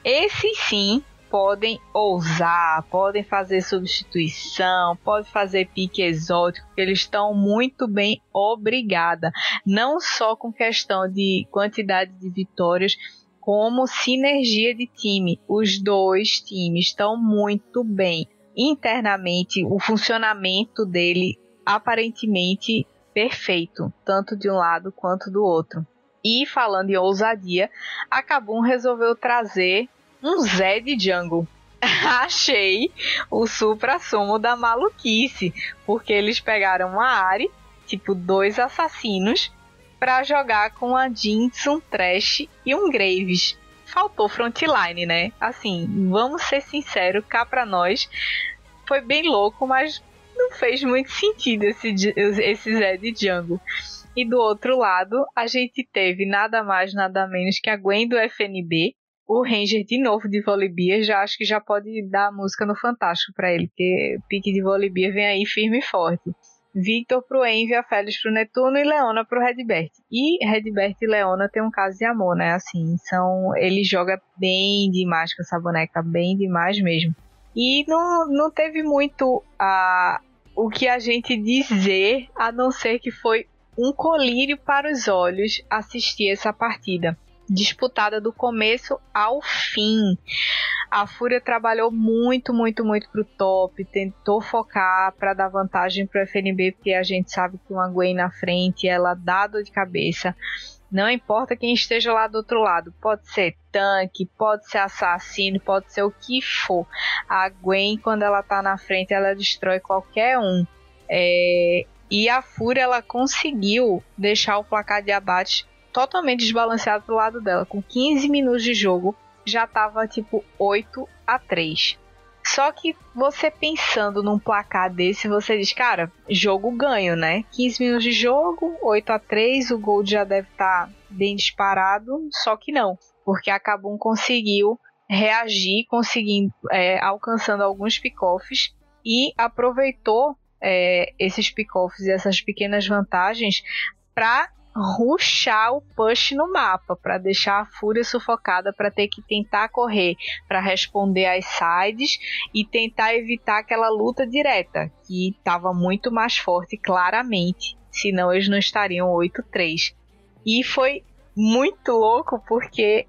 Esse sim podem ousar, podem fazer substituição, podem fazer pique exótico, eles estão muito bem, obrigada. Não só com questão de quantidade de vitórias, como sinergia de time. Os dois times estão muito bem. Internamente, o funcionamento dele aparentemente perfeito, tanto de um lado quanto do outro. E falando em ousadia, a Kabum resolveu trazer um Zé de Jungle. <laughs> Achei o supra-sumo da maluquice, porque eles pegaram uma Ari, tipo dois assassinos, para jogar com a Jinx, um Trash e um Graves. Faltou frontline, né? Assim, vamos ser sinceros, cá pra nós, foi bem louco, mas não fez muito sentido esse, esse Zé de Jungle. E do outro lado, a gente teve nada mais, nada menos que a Gwen do FNB, o Ranger de novo de Volibear, já acho que já pode dar música no Fantástico para ele, porque pique de Volibear vem aí firme e forte. Victor pro Envy, a Félix pro Netuno e Leona pro Redbert. E Redbert e Leona tem um caso de amor, né? Assim, são, ele joga bem demais com essa boneca, bem demais mesmo. E não, não teve muito a, o que a gente dizer, a não ser que foi um colírio para os olhos assistir essa partida disputada do começo ao fim. A Fúria trabalhou muito, muito, muito pro top, tentou focar para dar vantagem pro FNB, porque a gente sabe que uma Gwen na frente ela dá dor de cabeça. Não importa quem esteja lá do outro lado, pode ser tanque, pode ser assassino, pode ser o que for. A Gwen, quando ela tá na frente, ela destrói qualquer um. É... E a Fúria ela conseguiu deixar o placar de abate totalmente desbalanceado pro lado dela. Com 15 minutos de jogo, já tava tipo 8 a 3. Só que você pensando num placar desse, você diz, cara, jogo ganho, né? 15 minutos de jogo, 8 a 3 o gol já deve estar tá bem disparado, só que não, porque a Kabum conseguiu reagir, conseguindo, é, alcançando alguns pick-offs e aproveitou é, esses pick-offs e essas pequenas vantagens para ruxar o push no mapa para deixar a fúria sufocada para ter que tentar correr para responder às sides e tentar evitar aquela luta direta que estava muito mais forte claramente, senão eles não estariam 8-3. E foi muito louco porque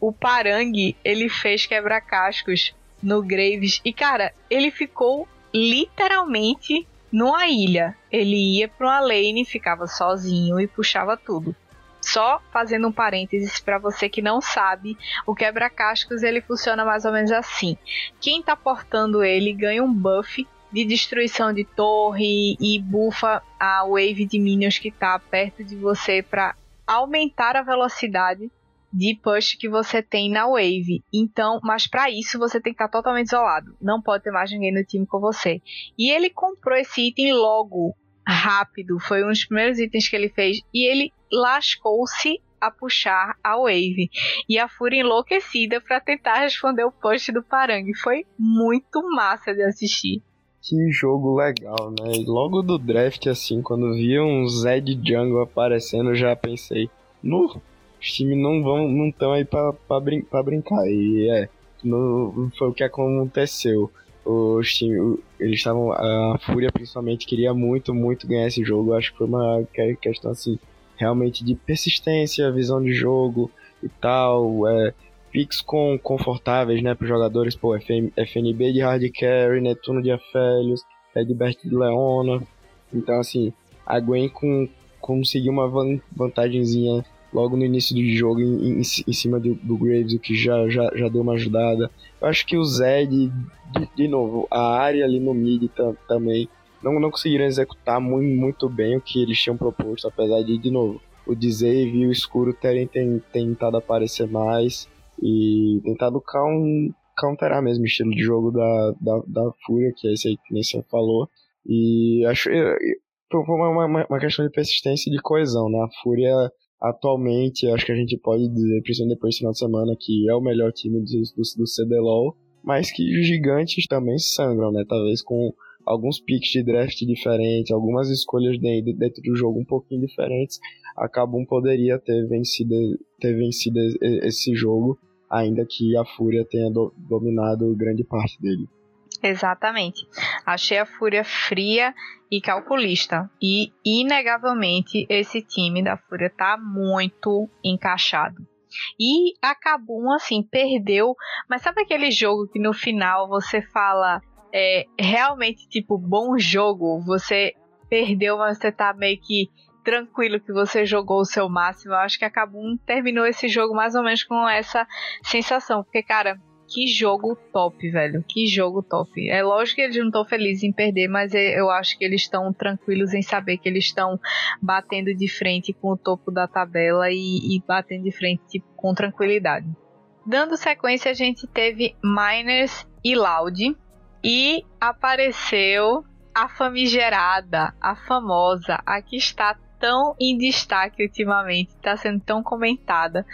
o Parangue ele fez quebra-cascos no Graves e cara, ele ficou literalmente numa ilha, ele ia para uma lane, ficava sozinho e puxava tudo. Só fazendo um parênteses para você que não sabe, o quebra-cascos ele funciona mais ou menos assim. Quem está portando ele ganha um buff de destruição de torre e bufa a wave de minions que está perto de você para aumentar a velocidade de push que você tem na wave. Então, mas para isso você tem que estar tá totalmente isolado. Não pode ter mais ninguém no time com você. E ele comprou esse item logo, rápido. Foi um dos primeiros itens que ele fez e ele lascou-se a puxar a wave. E a Fúria enlouquecida para tentar responder o push do Parang. Foi muito massa de assistir. Que jogo legal, né? Logo do draft, assim, quando vi um Zed Jungle aparecendo, já pensei, no, os times não vão, não estão aí pra, brin brincar. E é, no, foi o que aconteceu. Os times, eles estavam, a Fúria principalmente queria muito, muito ganhar esse jogo. Acho que foi uma questão, assim, realmente de persistência, visão de jogo e tal. É, picks com, confortáveis, né, para jogadores, pô, FM, FNB de hard carry, Netuno de Aphelios, Edbert de Leona. Então, assim, a Gwen com, conseguiu uma vantagemzinha logo no início do jogo em, em, em cima do, do, Graves, o que já, já, já deu uma ajudada. Eu acho que o Zed, de, de novo, a área ali no mid também, não, não conseguiram executar muito, muito bem o que eles tinham proposto, apesar de, de novo, o Dzave e o Escuro terem tentado aparecer mais e tentado count, counterar mesmo o estilo de jogo da, da, da Fúria, que é esse aí que nem você falou. E acho foi uma, uma, uma questão de persistência e de coesão, né? A Fúria atualmente, acho que a gente pode dizer, principalmente depois do final de semana, que é o melhor time do, do, do CBLOL, mas que os gigantes também sangram, né? Talvez com alguns picks de draft diferentes, algumas escolhas dentro, dentro do jogo um pouquinho diferentes, a Kabum poderia ter vencido, ter vencido esse jogo ainda que a Fúria tenha do, dominado grande parte dele. Exatamente. Achei a Fúria fria e calculista. E, inegavelmente, esse time da Fúria tá muito encaixado. E a Kabum, assim, perdeu. Mas sabe aquele jogo que no final você fala é, realmente, tipo, bom jogo? Você perdeu, mas você tá meio que tranquilo que você jogou o seu máximo. Eu acho que a Kabum terminou esse jogo mais ou menos com essa sensação. Porque, cara, que jogo top, velho. Que jogo top. É lógico que eles não estão felizes em perder, mas é, eu acho que eles estão tranquilos em saber que eles estão batendo de frente com o topo da tabela e, e batendo de frente tipo, com tranquilidade. Dando sequência, a gente teve Miners e Loud. E apareceu a famigerada, a famosa, a que está tão em destaque ultimamente, está sendo tão comentada.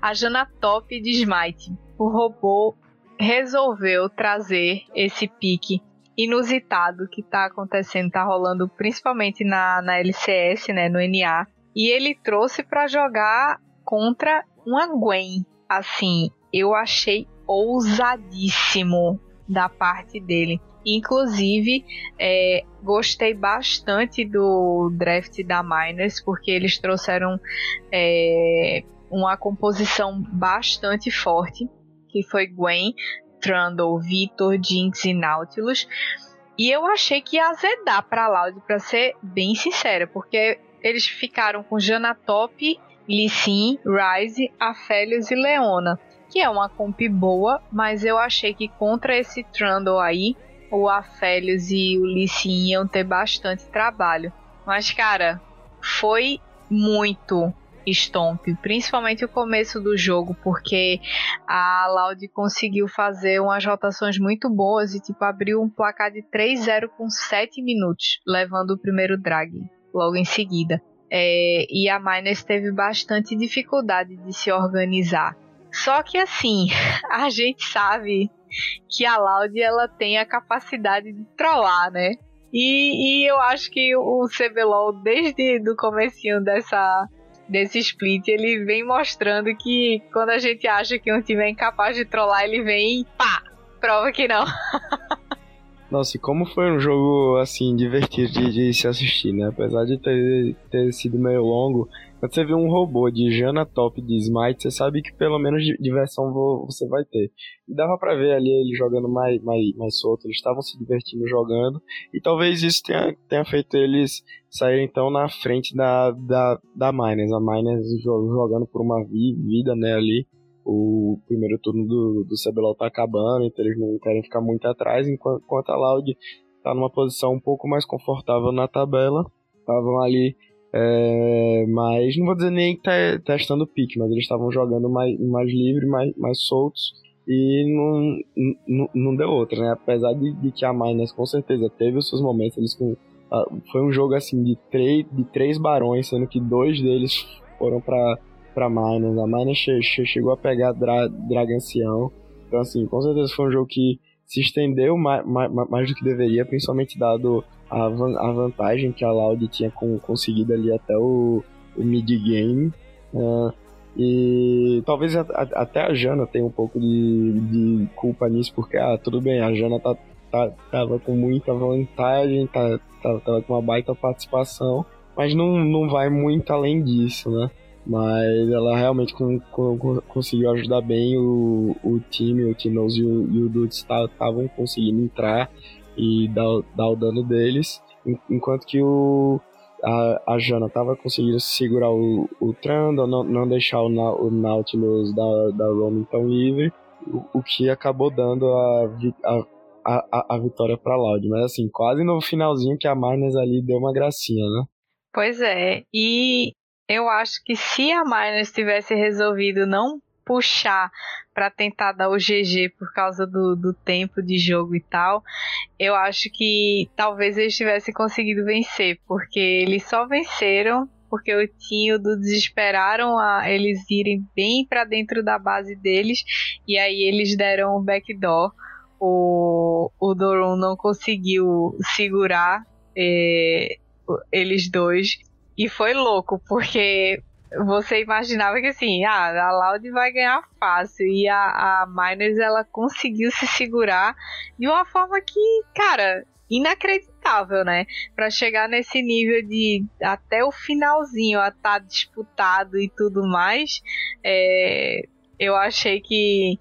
A Jana Top de Smite. O robô resolveu trazer esse pique inusitado que está acontecendo, está rolando principalmente na, na LCS, né, no NA. E ele trouxe para jogar contra uma Gwen. Assim, eu achei ousadíssimo da parte dele. Inclusive, é, gostei bastante do draft da Miners, porque eles trouxeram é, uma composição bastante forte, que foi Gwen, Trundle, Victor, Jinx e Nautilus. E eu achei que ia azedar para Loud, para ser bem sincera, porque eles ficaram com Jana Top, Lee Sin, Ryze, Aphelios e Leona, que é uma comp boa, mas eu achei que contra esse Trundle aí, o Afélios e o Lissin iam ter bastante trabalho. Mas, cara, foi muito Stomp, principalmente o começo do jogo, porque a Loud conseguiu fazer umas rotações muito boas e tipo abriu um placar de 3-0 com 7 minutos, levando o primeiro drag logo em seguida. É, e a Miners teve bastante dificuldade de se organizar. Só que assim, <laughs> a gente sabe que a Loud ela tem a capacidade de trollar, né? E, e eu acho que o CBLOL, desde o comecinho dessa, desse split, ele vem mostrando que quando a gente acha que um time é incapaz de trollar, ele vem e pá, prova que não. <laughs> Nossa, e como foi um jogo, assim, divertido de, de se assistir, né? Apesar de ter, ter sido meio longo, quando você vê um robô de Jana Top de Smite, você sabe que pelo menos diversão você vai ter. E dava pra ver ali ele jogando mais, mais, mais solto, eles estavam se divertindo jogando. E talvez isso tenha, tenha feito eles saírem então na frente da, da, da Miners. A Miners jogando por uma vida, né, ali. O primeiro turno do, do CBLOL tá acabando, então eles não querem ficar muito atrás, enquanto, enquanto a Loud tá numa posição um pouco mais confortável na tabela. Estavam ali é, mas não vou dizer nem que tá testando o pique, mas eles estavam jogando mais, mais livre, mais, mais soltos e não, não, não deu outra, né? Apesar de, de, que a Miners com certeza teve os seus momentos, eles com, foi um jogo assim de, três, de três barões, sendo que dois deles foram para para Miners. A Miners che, che, chegou a pegar Dra, Dragancião. Então assim, com certeza foi um jogo que se estendeu mais, mais, mais do que deveria, principalmente dado a, a vantagem que a Loud tinha com, conseguido ali até o, o mid-game. Uh, e talvez a, a, até a Jana tenha um pouco de, de culpa nisso, porque, ah, tudo bem, a Jana tá, tá, tava com muita vantagem, tá, tá, tava com uma baita participação, mas não, não vai muito além disso, né? Mas ela realmente com, com, conseguiu ajudar bem o, o time, o Tinoz e o, e o Dudes estavam conseguindo entrar e dar, dar o dano deles, enquanto que o, a, a Jana estava conseguindo segurar o, o Trundle, não, não deixar o, o Nautilus da, da Roman tão livre, o, o que acabou dando a, a, a, a vitória para Loud. Mas assim, quase no finalzinho que a Marnes ali deu uma gracinha, né? Pois é, e eu acho que se a Miners tivesse resolvido não puxar para tentar dar o GG por causa do, do tempo de jogo e tal, eu acho que talvez eles tivessem conseguido vencer, porque eles só venceram porque o Tinho do desesperaram a eles irem bem para dentro da base deles e aí eles deram o backdoor. O, o Doron não conseguiu segurar é, eles dois e foi louco, porque você imaginava que assim, ah, a Loud vai ganhar fácil. E a, a Miners ela conseguiu se segurar de uma forma que, cara, inacreditável, né? Para chegar nesse nível de até o finalzinho a tá disputado e tudo mais, é, eu achei que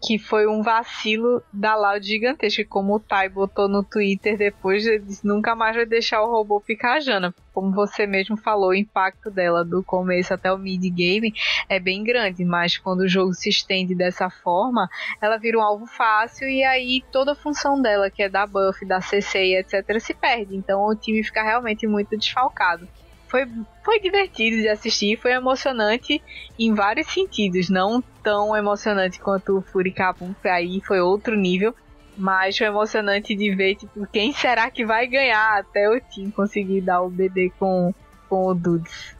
que foi um vacilo da Loud gigantesca, como o Tai botou no Twitter depois, ele disse, nunca mais vai deixar o robô picar a Jana. Como você mesmo falou, o impacto dela do começo até o mid-game é bem grande, mas quando o jogo se estende dessa forma, ela vira um alvo fácil e aí toda a função dela, que é da buff, da CC e etc, se perde. Então o time fica realmente muito desfalcado foi, foi divertido de assistir, foi emocionante em vários sentidos, não tão emocionante quanto o Furikabum, aí foi outro nível, mas foi emocionante de ver tipo, quem será que vai ganhar até o time conseguir dar o BD com, com o Dudes.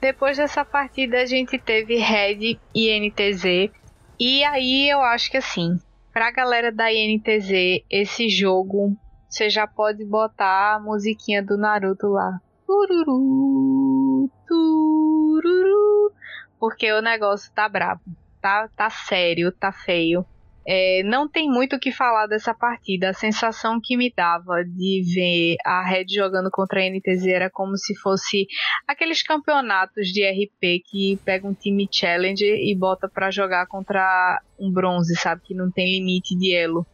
Depois dessa partida a gente teve Red e NTZ, e aí eu acho que assim, pra galera da INTZ, esse jogo você já pode botar a musiquinha do Naruto lá. Tururu, tururu, porque o negócio tá brabo, tá, tá sério, tá feio. É, não tem muito o que falar dessa partida. A sensação que me dava de ver a Red jogando contra a NTZ era como se fosse aqueles campeonatos de RP que pega um time Challenger e bota para jogar contra um bronze, sabe? Que não tem limite de elo.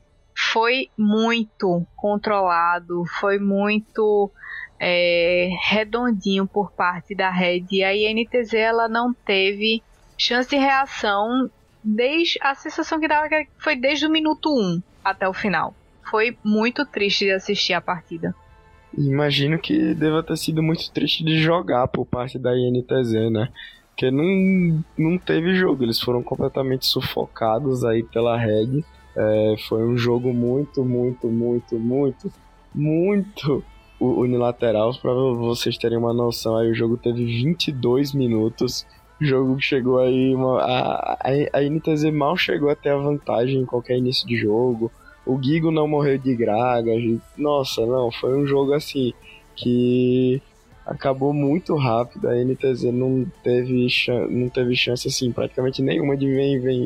Foi muito controlado, foi muito é, redondinho por parte da Red. E a INTZ ela não teve chance de reação desde a sensação que dava que foi desde o minuto 1 até o final. Foi muito triste de assistir a partida. Imagino que deva ter sido muito triste de jogar por parte da INTZ, né? Porque não, não teve jogo, eles foram completamente sufocados aí pela Red. É, foi um jogo muito, muito, muito, muito, muito unilateral, para vocês terem uma noção, aí o jogo teve 22 minutos. O jogo chegou aí. Uma, a, a, a NTZ mal chegou até a vantagem em qualquer início de jogo. O Gigo não morreu de graga. Nossa, não, foi um jogo assim que acabou muito rápido. A NTZ não teve, não teve chance assim, praticamente nenhuma de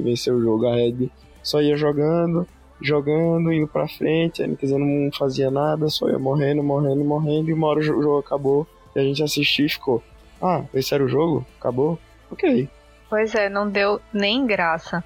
vencer o jogo. A Red só ia jogando, jogando, indo pra frente, a NTZ não fazia nada, só ia morrendo, morrendo, morrendo, e uma hora o jogo acabou, e a gente assistiu e ficou, ah, esse era o jogo? Acabou? Ok. Pois é, não deu nem graça.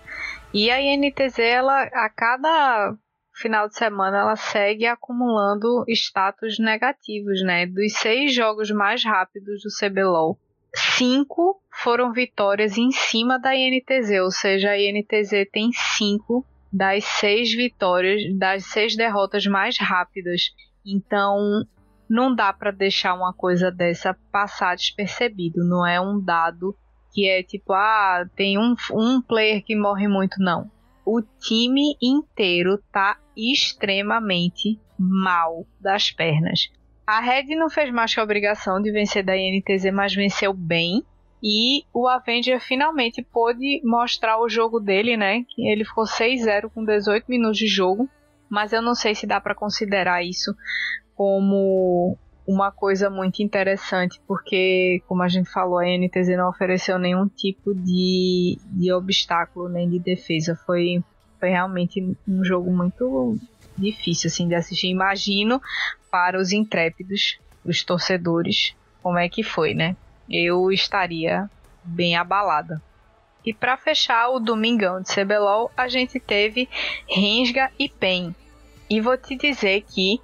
E a INTZ, ela, a cada final de semana, ela segue acumulando status negativos, né? Dos seis jogos mais rápidos do CBLOL, cinco foram vitórias em cima da INTZ, ou seja, a INTZ tem cinco das seis vitórias, das seis derrotas mais rápidas. Então, não dá para deixar uma coisa dessa passar despercebido. Não é um dado que é tipo, ah, tem um, um player que morre muito. Não. O time inteiro tá extremamente mal das pernas. A Red não fez mais que a obrigação de vencer da INTZ, mas venceu bem. E o Avenger finalmente pôde mostrar o jogo dele, né? Ele ficou 6-0 com 18 minutos de jogo. mas eu não sei se dá para considerar isso como uma coisa muito interessante, porque, como a gente falou, a NTZ não ofereceu nenhum tipo de, de obstáculo nem de defesa. Foi, foi realmente um jogo muito difícil assim, de assistir. Imagino para os intrépidos, os torcedores, como é que foi, né? Eu estaria bem abalada. E para fechar o domingão de CBLOL, a gente teve Rensga e PEN. E vou te dizer que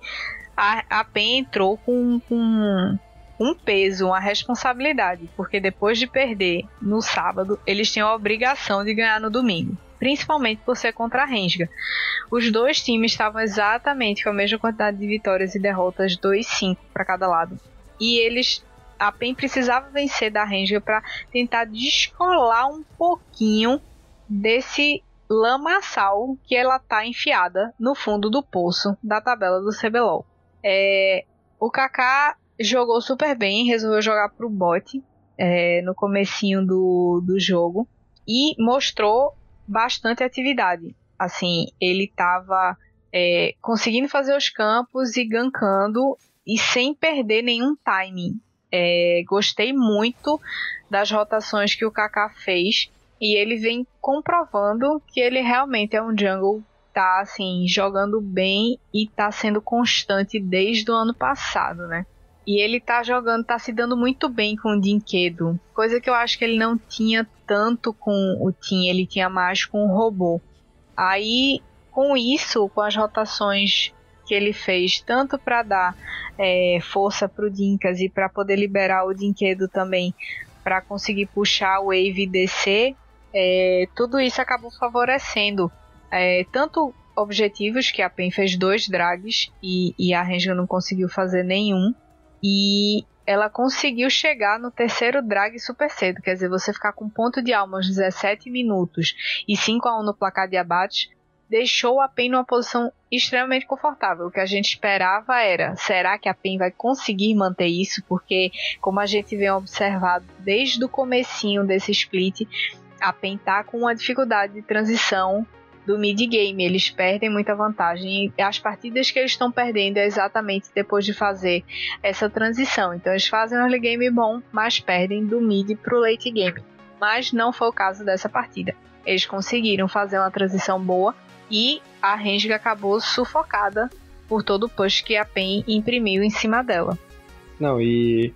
a, a PEN entrou com, com um peso, uma responsabilidade, porque depois de perder no sábado, eles tinham a obrigação de ganhar no domingo, principalmente por ser contra a Rensga. Os dois times estavam exatamente com a mesma quantidade de vitórias e derrotas, 2-5 para cada lado. E eles a PEN precisava vencer da Rensga para tentar descolar um pouquinho desse lamaçal que ela tá enfiada no fundo do poço da tabela do CBLOL. É, o Kaká jogou super bem, resolveu jogar pro bot é, no comecinho do, do jogo e mostrou bastante atividade. Assim, ele estava é, conseguindo fazer os campos e gankando e sem perder nenhum timing. É, gostei muito das rotações que o Kaká fez e ele vem comprovando que ele realmente é um jungle tá assim jogando bem e tá sendo constante desde o ano passado, né? E ele tá jogando, tá se dando muito bem com o Dinquedo, coisa que eu acho que ele não tinha tanto com o Tim, ele tinha mais com o robô. Aí, com isso, com as rotações que ele fez, tanto para dar é, força pro Dinkas e para poder liberar o Dinquedo também, para conseguir puxar o Wave e descer, é, tudo isso acabou favorecendo é, tanto objetivos, que a PEN fez dois drags e, e a Renga não conseguiu fazer nenhum, e ela conseguiu chegar no terceiro drag super cedo, quer dizer, você ficar com ponto de alma aos 17 minutos e 5 a 1 no placar de abate, deixou a PEN numa posição extremamente confortável. O que a gente esperava era, será que a PEN vai conseguir manter isso? Porque, como a gente vem observado desde o comecinho desse split, a PEN tá com uma dificuldade de transição do mid-game. Eles perdem muita vantagem. E as partidas que eles estão perdendo é exatamente depois de fazer essa transição. Então eles fazem um early game bom, mas perdem do mid pro late game. Mas não foi o caso dessa partida. Eles conseguiram fazer uma transição boa e a Renga acabou sufocada por todo o push que a PEN imprimiu em cima dela. Não, e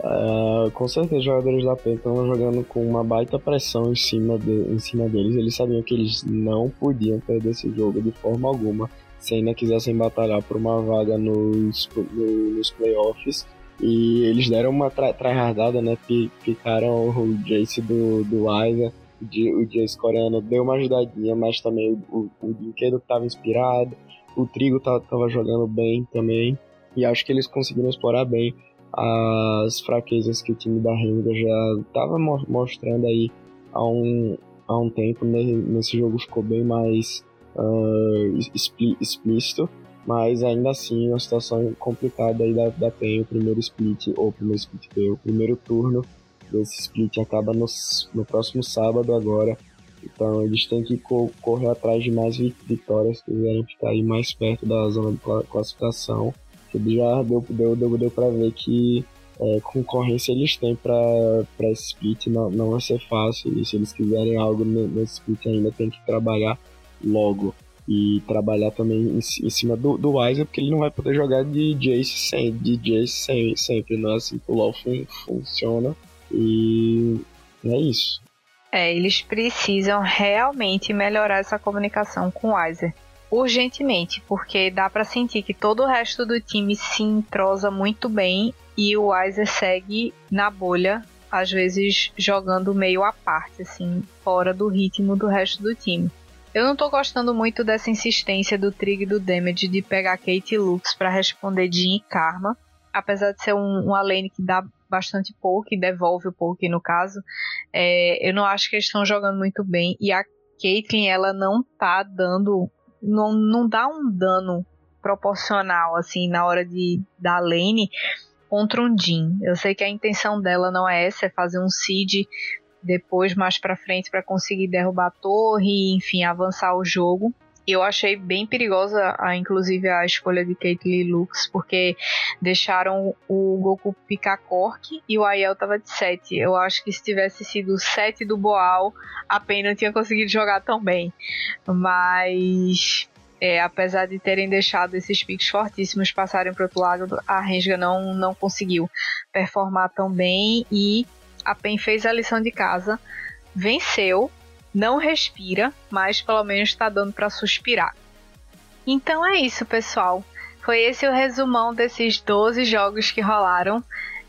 Uh, com certeza os jogadores da PEN estão jogando com uma baita pressão em cima, de, em cima deles. Eles sabiam que eles não podiam perder esse jogo de forma alguma se ainda quisessem batalhar por uma vaga nos, nos playoffs. E eles deram uma tryhardada, né? Ficaram o Jace do, do Aiza, o Jace coreano deu uma ajudadinha, mas também o, o Dinquedo estava inspirado, o Trigo tava jogando bem também. E acho que eles conseguiram explorar bem as fraquezas que o time da Renga já estava mostrando aí há um, há um tempo. Nesse jogo ficou bem mais uh, explícito, mas ainda assim uma situação complicada aí da, da PEN, o primeiro split, ou primeiro split, o primeiro turno desse split acaba no, no próximo sábado agora. Então eles têm que co correr atrás de mais vitórias, se quiserem ficar aí mais perto da zona de classificação já deu, deu, deu, deu pra ver que é, concorrência eles têm para esse split, não, não vai ser fácil. E se eles quiserem algo nesse split ainda tem que trabalhar logo. E trabalhar também em, em cima do, do Weiser, porque ele não vai poder jogar de Jace, sem, de Jace sem, sempre, não é assim que o LoL fun, funciona. E é isso. É, eles precisam realmente melhorar essa comunicação com o Weiser urgentemente, porque dá para sentir que todo o resto do time se entrosa muito bem e o Weiser segue na bolha, às vezes jogando meio à parte, assim, fora do ritmo do resto do time. Eu não tô gostando muito dessa insistência do Trig e do Damage de pegar Kate e Lux para responder Jin e Karma, apesar de ser um, uma lane que dá bastante pouco e devolve o pouco no caso, é, eu não acho que eles estão jogando muito bem e a Caitlyn ela não tá dando não, não dá um dano proporcional assim na hora de dar lane contra um Jin. Eu sei que a intenção dela não é essa, é fazer um seed depois mais para frente para conseguir derrubar a torre enfim avançar o jogo. Eu achei bem perigosa, a, inclusive, a escolha de Caitlyn Lux, porque deixaram o Goku picar Cork e o Aiel tava de 7. Eu acho que se tivesse sido o 7 do Boal, a Pen não tinha conseguido jogar tão bem. Mas é, apesar de terem deixado esses picos fortíssimos passarem para outro lado, a Renga não, não conseguiu performar tão bem e a PEN fez a lição de casa, venceu, não respira, mas pelo menos está dando para suspirar. Então é isso, pessoal. Foi esse o resumão desses 12 jogos que rolaram.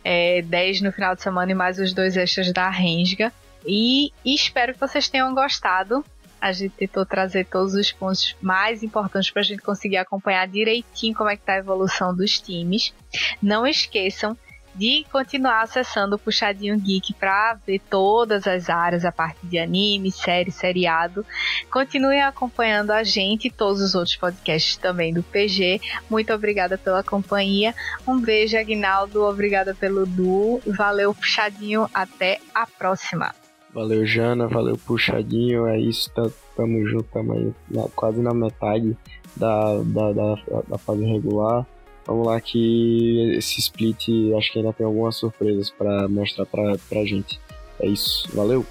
É, 10 no final de semana e mais os dois extras da Rensga. E, e espero que vocês tenham gostado. A gente tentou trazer todos os pontos mais importantes para a gente conseguir acompanhar direitinho como é que tá a evolução dos times. Não esqueçam de continuar acessando o Puxadinho Geek para ver todas as áreas, a parte de anime, série, seriado. Continuem acompanhando a gente e todos os outros podcasts também do PG. Muito obrigada pela companhia. Um beijo, Agnaldo. Obrigada pelo Du. Valeu, Puxadinho. Até a próxima. Valeu, Jana. Valeu, Puxadinho. É isso. Tamo junto também, quase na metade da, da, da, da fase regular. Vamos lá que esse split acho que ainda tem algumas surpresas para mostrar pra, pra gente. É isso, valeu!